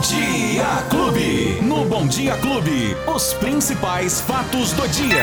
Dia Clube. Bom Dia Clube, os principais fatos do dia.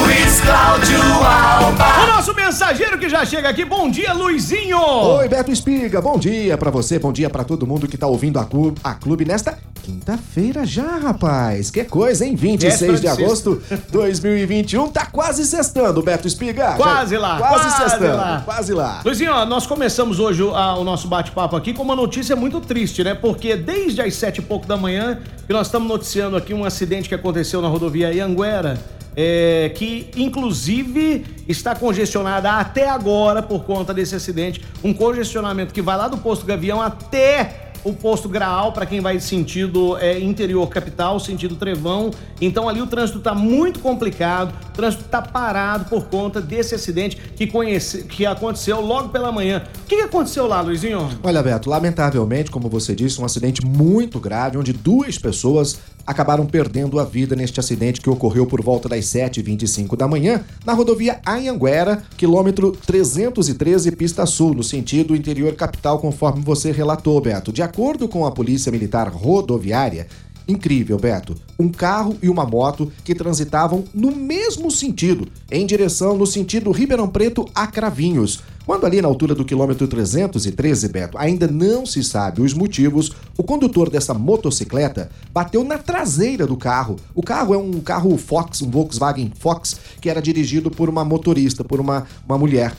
Luiz Cláudio Alba. O nosso mensageiro que já chega aqui. Bom dia, Luizinho. Oi, Beto Espiga. Bom dia pra você, bom dia pra todo mundo que tá ouvindo a Clube, a clube nesta quinta-feira já, rapaz. Que coisa, hein? 26 Véspera de de agosto de 2021. Tá quase sextando, Beto Espiga. Quase Já- lá, Quase, quase sextando. lá. Quase lá. Luizinho, ó, nós começamos hoje o, a- o nosso bate-papo aqui com uma notícia muito triste, né? Porque desde as sete e pouco da manhã que nós estamos noticiando aqui um acidente que aconteceu na rodovia Ianguera, é, que inclusive está congestionada até agora por conta desse acidente. Um congestionamento que vai lá do posto Gavião até o posto Graal para quem vai sentido é, interior capital, sentido Trevão. Então ali o trânsito está muito complicado, o trânsito está parado por conta desse acidente que, conhece, que aconteceu logo pela manhã. O que, que aconteceu lá, Luizinho? Olha, Beto, lamentavelmente, como você disse, um acidente muito grave, onde duas pessoas acabaram perdendo a vida neste acidente que ocorreu por volta das 7h25 da manhã, na rodovia Anhanguera, quilômetro 313, pista sul, no sentido interior capital, conforme você relatou, Beto. De acordo com a Polícia Militar Rodoviária, Incrível, Beto. Um carro e uma moto que transitavam no mesmo sentido, em direção no sentido Ribeirão Preto a Cravinhos. Quando ali na altura do quilômetro 313, Beto, ainda não se sabe os motivos, o condutor dessa motocicleta bateu na traseira do carro. O carro é um carro Fox, um Volkswagen Fox, que era dirigido por uma motorista, por uma, uma mulher.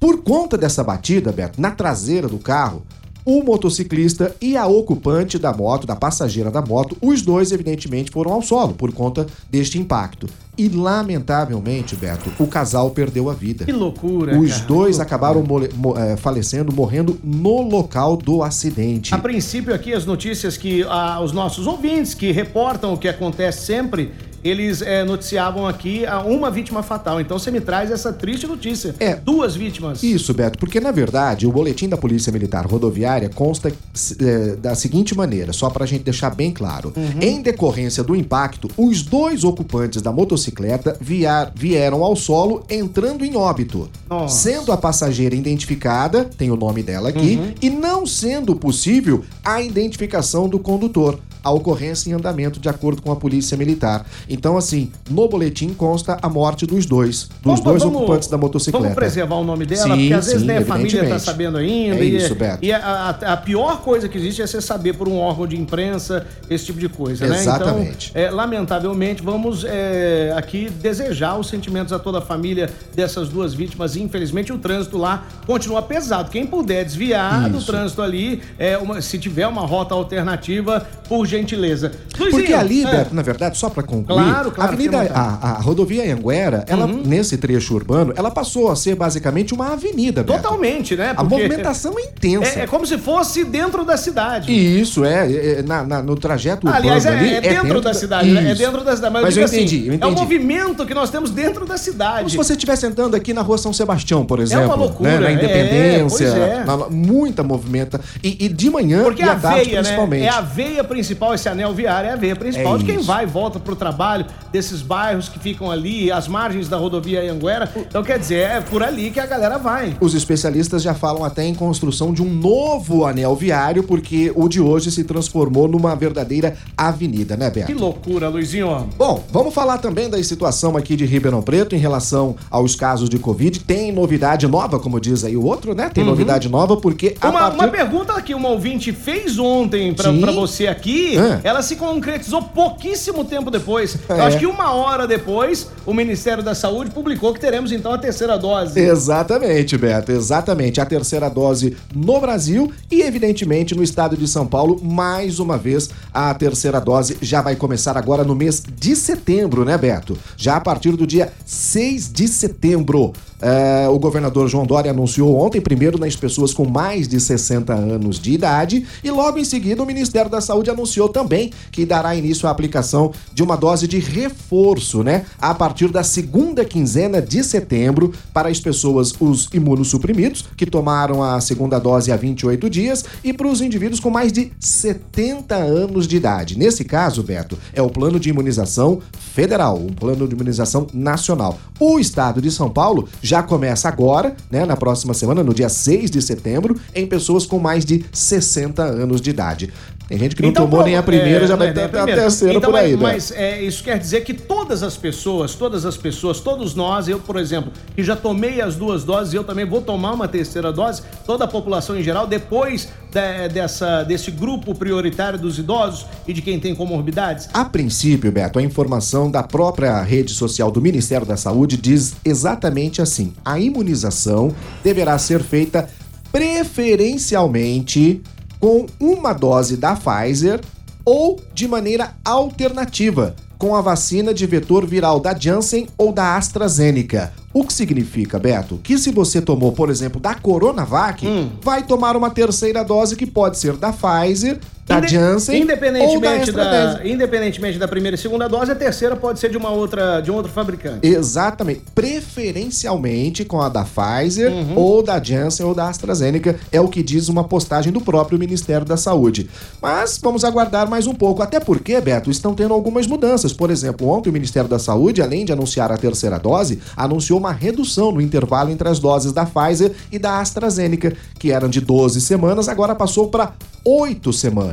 Por conta dessa batida, Beto, na traseira do carro, o motociclista e a ocupante da moto, da passageira da moto, os dois, evidentemente, foram ao solo por conta deste impacto. E, lamentavelmente, Beto, o casal perdeu a vida. Que loucura. Os cara, dois loucura. acabaram mo- eh, falecendo, morrendo no local do acidente. A princípio aqui as notícias que ah, os nossos ouvintes que reportam o que acontece sempre, eles eh, noticiavam aqui uma vítima fatal. Então você me traz essa triste notícia. É. Duas vítimas. Isso, Beto, porque na verdade o boletim da Polícia Militar Rodoviária consta eh, da seguinte maneira, só pra gente deixar bem claro. Em decorrência do impacto, os dois ocupantes da motocicleta viar- vieram ao solo entrando em óbito. Nossa. Sendo a passageira identificada, tem o nome dela aqui, e não sendo possível a identificação do condutor. A ocorrência em andamento de acordo com a Polícia Militar. Então, assim, no boletim consta a morte dos dois, dos dois ocupantes da motocicleta. Vamos preservar o nome dela, Sim, porque às vezes sim, nem a família tá evidentemente. sabendo ainda. É e, isso, Beto. E a, a- a pior coisa que existe é você saber por um órgão de imprensa esse tipo de coisa, né? Exatamente. Então, é, lamentavelmente, vamos é, aqui desejar os sentimentos a toda a família dessas duas vítimas. Infelizmente, o trânsito lá continua pesado. Quem puder desviar do Isso. trânsito ali, é, uma- se tiver uma rota alternativa, por gentileza. Porque Luizinho, ali, é, Beto, na verdade, só pra concluir, Claro, claro, a avenida, a, a rodovia Anguera, ela, Uhum. nesse trecho urbano, ela passou a ser basicamente uma avenida, Beto. Totalmente, né? A Porque movimentação é intensa. É, é como se fosse dentro da cidade. E Isso, é, é, é, na- na- no trajeto urbano Aliás, é, ali. é dentro, da cidade, né? É Isso. dentro da cidade. Mas, Mas eu eu digo entendi, assim, eu é um entendi. movimento que nós temos dentro da cidade. Como se você estivesse andando aqui na rua São Sebastião, por exemplo. uma loucura, né? Na é, Independência. é. na- muita movimenta. E, e de manhã Porque e é à a tarde, veia, né? principalmente. É a veia principal, esse anel viário é a veia principal É de quem isso. vai e volta pro trabalho, desses bairros que ficam ali, as margens da rodovia Anguera. Então, quer dizer, é por ali que a galera vai. Os especialistas já falam até em construção de um novo anel viário, porque o de hoje se transformou numa verdadeira avenida, né, Beto? Que loucura, Luizinho. Bom, vamos falar também da situação aqui de Ribeirão Preto em relação aos casos de Covid. Tem novidade nova, como diz aí o outro, né? Tem novidade nova, porque a Uhum. Uma, partir... uma pergunta que uma ouvinte fez ontem pra você aqui, É. ela se concretizou pouquíssimo tempo depois. Eu É. acho que uma hora depois, o Ministério da Saúde publicou que teremos então a terceira dose. Exatamente, Beto, exatamente. A terceira dose no Brasil e, evidentemente, no estado de São Paulo, mais uma vez, a terceira dose já vai começar agora no mês de setembro, né, Beto? Já a partir do dia 6 de setembro. É, o governador João Dória anunciou ontem, primeiro nas pessoas com mais de 60 anos de idade, e logo em seguida o Ministério da Saúde anunciou também que dará início à aplicação de uma dose de reforço, né? A partir da segunda quinzena de setembro, para as pessoas, os imunossuprimidos, que tomaram a segunda dose há 28 dias, e para os indivíduos com mais de 70 anos de idade. Nesse caso, Beto, é o plano de imunização federal, um plano de imunização nacional. O estado de São Paulo já começa agora, né, na próxima semana, no dia 6 de setembro, em pessoas com mais de 60 anos de idade. Tem gente que não então, tomou nem a primeira, é, já vai é, ter a, a terceira então, por aí, Mas é, isso quer dizer que todas as pessoas, todas as pessoas, todos nós, eu, por exemplo, que já tomei as duas doses, eu também vou tomar uma terceira dose, toda a população em geral, depois de, dessa, desse grupo prioritário dos idosos e de quem tem comorbidades? A princípio, Beto, a informação da própria rede social do Ministério da Saúde diz exatamente assim: a imunização deverá ser feita preferencialmente com uma dose da Pfizer ou de maneira alternativa, com a vacina de vetor viral da Janssen ou da AstraZeneca. O que significa, Beto? Que se você tomou, por exemplo, da Coronavac, hum. vai tomar uma terceira dose que pode ser da Pfizer da Inde Janssen independentemente ou da, da Independentemente da primeira e segunda dose, a terceira pode ser de uma outra, de um outro fabricante. Exatamente. Preferencialmente com a da Pfizer uhum. ou da Janssen ou da AstraZeneca, é o que diz uma postagem do próprio Ministério da Saúde. Mas vamos aguardar mais um pouco, até porque, Beto, estão tendo algumas mudanças. Por exemplo, ontem o Ministério da Saúde, além de anunciar a terceira dose, anunciou uma redução no intervalo entre as doses da Pfizer e da AstraZeneca, que eram de 12 semanas, agora passou para oito semanas,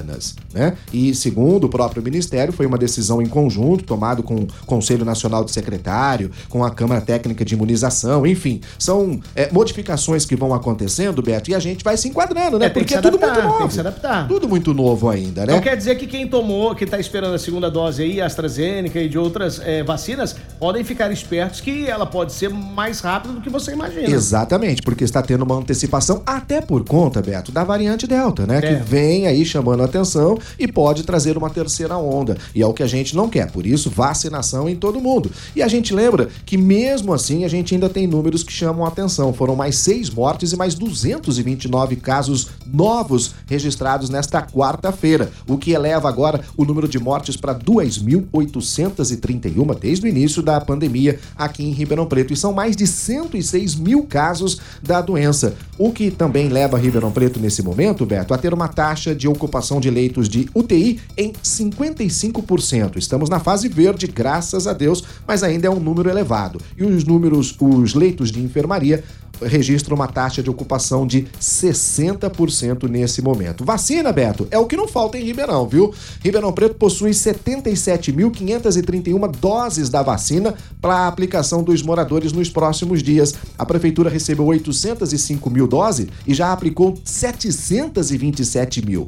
né? E segundo o próprio Ministério, foi uma decisão em conjunto, tomado com o Conselho Nacional de Secretário, com a Câmara Técnica de Imunização, enfim, são é, modificações que vão acontecendo, Beto, e a gente vai se enquadrando, né? É, Porque é tudo muito novo. Tem que se adaptar. Tudo muito novo ainda, né? Então quer dizer que quem tomou, que está esperando a segunda dose aí, AstraZeneca e de outras é, vacinas, podem ficar espertos que ela pode ser mais rápida do que você imagina. Exatamente, porque está tendo uma antecipação até por conta, Beto, da variante Delta, né? É. Que vem vem aí chamando a atenção e pode trazer uma terceira onda. E é o que a gente não quer. Por isso, vacinação em todo mundo. E a gente lembra que mesmo assim a gente ainda tem números que chamam a atenção. Foram mais seis mortes e mais 229 casos novos registrados nesta quarta-feira, o que eleva agora o número de mortes para 2.831 desde o início da pandemia aqui em Ribeirão Preto. E são mais de 106 mil casos da doença, o que também leva Ribeirão Preto nesse momento, Beto, a ter uma taxa taxa de ocupação de leitos de UTI em 55%. Estamos na fase verde, graças a Deus, mas ainda é um número elevado. E os números, os leitos de enfermaria registram uma taxa de ocupação de 60% nesse momento. Vacina, Beto, é o que não falta em Ribeirão, viu? Ribeirão Preto possui 77.531 doses da vacina para a aplicação dos moradores nos próximos dias. A prefeitura recebeu 805 mil doses e já aplicou 727 mil.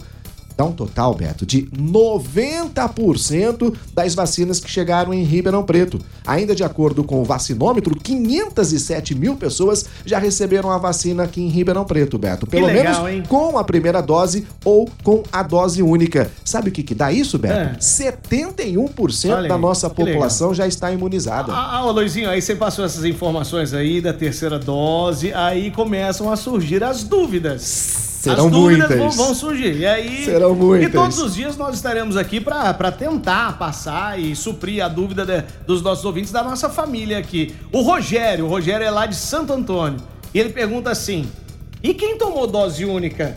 Dá um total, Beto, de 90% das vacinas que chegaram em Ribeirão Preto. Ainda de acordo com o vacinômetro, 507 mil pessoas já receberam a vacina aqui em Ribeirão Preto, Beto. Pelo legal, menos hein? com a primeira dose ou com a dose única. Sabe o que, que dá isso, Beto? É. 71% Olha da nossa população já está imunizada. Ah, ah, Luizinho, aí você passou essas informações aí da terceira dose, aí começam a surgir as dúvidas. Serão As dúvidas muitas. Vão, vão, surgir. E aí. Serão muitas. E todos os dias nós estaremos aqui para tentar passar e suprir a dúvida de, dos nossos ouvintes da nossa família aqui. O Rogério, o Rogério é lá de Santo Antônio. E ele pergunta assim: e quem tomou dose única?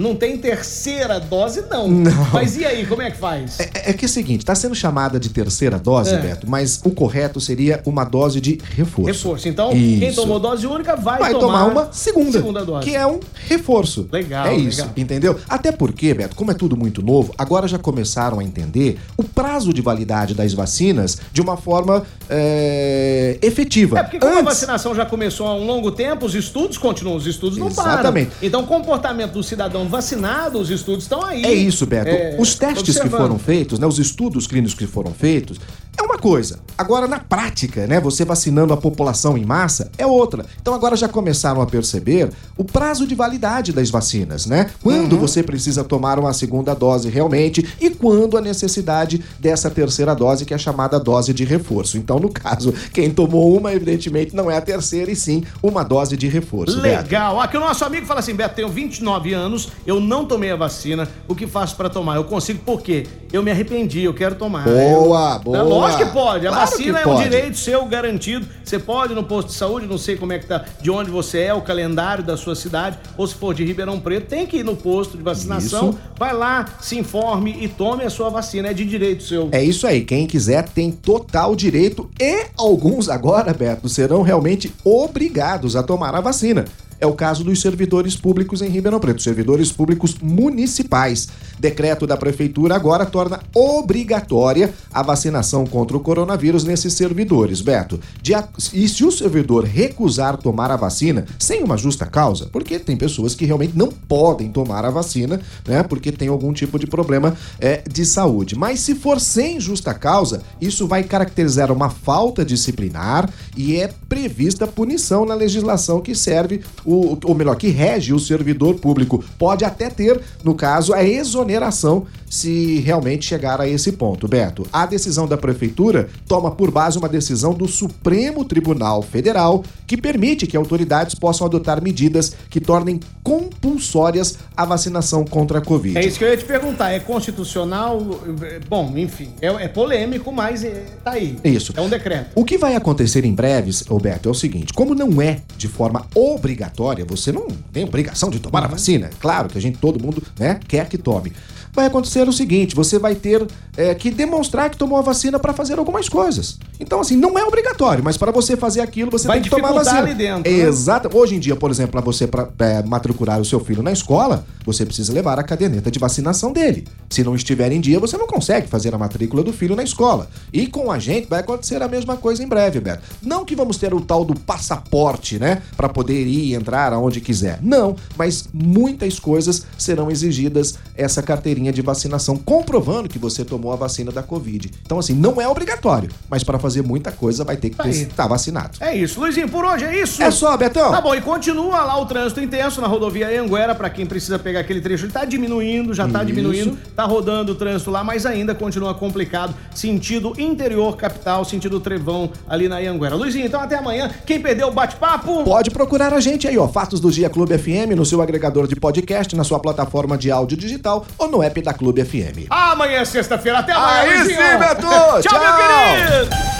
Não tem terceira dose, não. não. Mas e aí, como é que faz? É, é, é que é o seguinte, está sendo chamada de terceira dose, é. Beto, mas o correto seria uma dose de reforço. Reforço. Então, isso. quem tomou dose única vai, vai tomar, tomar uma segunda, segunda dose. Que é um reforço. Legal. É isso, legal. entendeu? Até porque, Beto, como é tudo muito novo, agora já começaram a entender o prazo de validade das vacinas de uma forma é, efetiva. É porque como Antes... a vacinação já começou há um longo tempo, os estudos continuam, os estudos não Exatamente. param. Exatamente. Então, o comportamento do cidadão vacinado, os estudos estão aí. É isso, Beto. É, os testes observando. que foram feitos, né, os estudos clínicos que foram feitos, é uma coisa. Agora, na prática, né, você vacinando a população em massa é outra. Então, agora já começaram a perceber o prazo de validade das vacinas, né? Quando uhum. você precisa tomar uma segunda dose realmente e quando a necessidade dessa terceira dose, que é chamada dose de reforço. Então, no caso, quem tomou uma, evidentemente, não é a terceira, e sim uma dose de reforço. Legal. Beto. Aqui o nosso amigo fala assim: Beto, tenho 29 anos, eu não tomei a vacina, o que faço para tomar? Eu consigo por quê? Eu me arrependi, eu quero tomar. Boa, eu... boa. Lógico que pode. A claro vacina é um direito seu garantido. Você pode ir no posto de saúde, não sei como é que tá, de onde você é, o calendário da sua cidade, ou se for de Ribeirão Preto, tem que ir no posto de vacinação. Isso. Vai lá, se informe e tome a sua vacina. É de direito seu. É isso aí. Quem quiser tem total direito e alguns agora, Beto, serão realmente obrigados a tomar a vacina é o caso dos servidores públicos em Ribeirão Preto, servidores públicos municipais. Decreto da prefeitura agora torna obrigatória a vacinação contra o coronavírus nesses servidores, Beto. E se o servidor recusar tomar a vacina sem uma justa causa, porque tem pessoas que realmente não podem tomar a vacina, né? Porque tem algum tipo de problema é, de saúde. Mas se for sem justa causa, isso vai caracterizar uma falta disciplinar e é prevista punição na legislação que serve, ou melhor, que rege o servidor público. Pode até ter, no caso, a exoneração se realmente chegar a esse ponto. Beto, a decisão da prefeitura toma por base uma decisão do Supremo Tribunal Federal que permite que autoridades possam adotar medidas que tornem compulsórias a vacinação contra a Covid. É isso que eu ia te perguntar. É constitucional? Bom, enfim, é, é polêmico, mas é, tá aí. Isso. É um decreto. O que vai acontecer em breves, Roberto, é o seguinte: como não é de forma obrigatória, você não tem obrigação de tomar uhum. a vacina. Claro que a gente, todo mundo, né, quer que tome vai acontecer o seguinte: você vai ter é, que demonstrar que tomou a vacina para fazer algumas coisas. Então, assim, não é obrigatório, mas para você fazer aquilo, você vai tem que tomar vacina. ali dentro. Né? Exato. Hoje em dia, por exemplo, para você pra, é, matricular o seu filho na escola, você precisa levar a caderneta de vacinação dele. Se não estiver em dia, você não consegue fazer a matrícula do filho na escola. E com a gente vai acontecer a mesma coisa em breve, Beto. Não que vamos ter o tal do passaporte, né, para poder ir e entrar aonde quiser. Não, mas muitas coisas serão exigidas essa carteirinha de vacinação, comprovando que você tomou a vacina da Covid. Então, assim, não é obrigatório, mas para fazer muita coisa vai ter que estar vacinado. É isso. Luizinho, por hoje é isso? É só, Betão. Tá bom, e continua lá o trânsito intenso na rodovia Anguera, para quem precisa pegar aquele trecho. Ele tá diminuindo, já tá isso. diminuindo, tá rodando o trânsito lá, mas ainda continua complicado. Sentido interior capital, sentido trevão ali na Anguera. Luizinho, então até amanhã. Quem perdeu o bate-papo? Pode procurar a gente aí, ó. Fatos do Dia Clube FM no seu agregador de podcast, na sua plataforma de áudio digital ou no app da Clube FM. Amanhã é sexta-feira. Até amanhã, Aí sim, Beto! Tchau, Tchau, meu querido!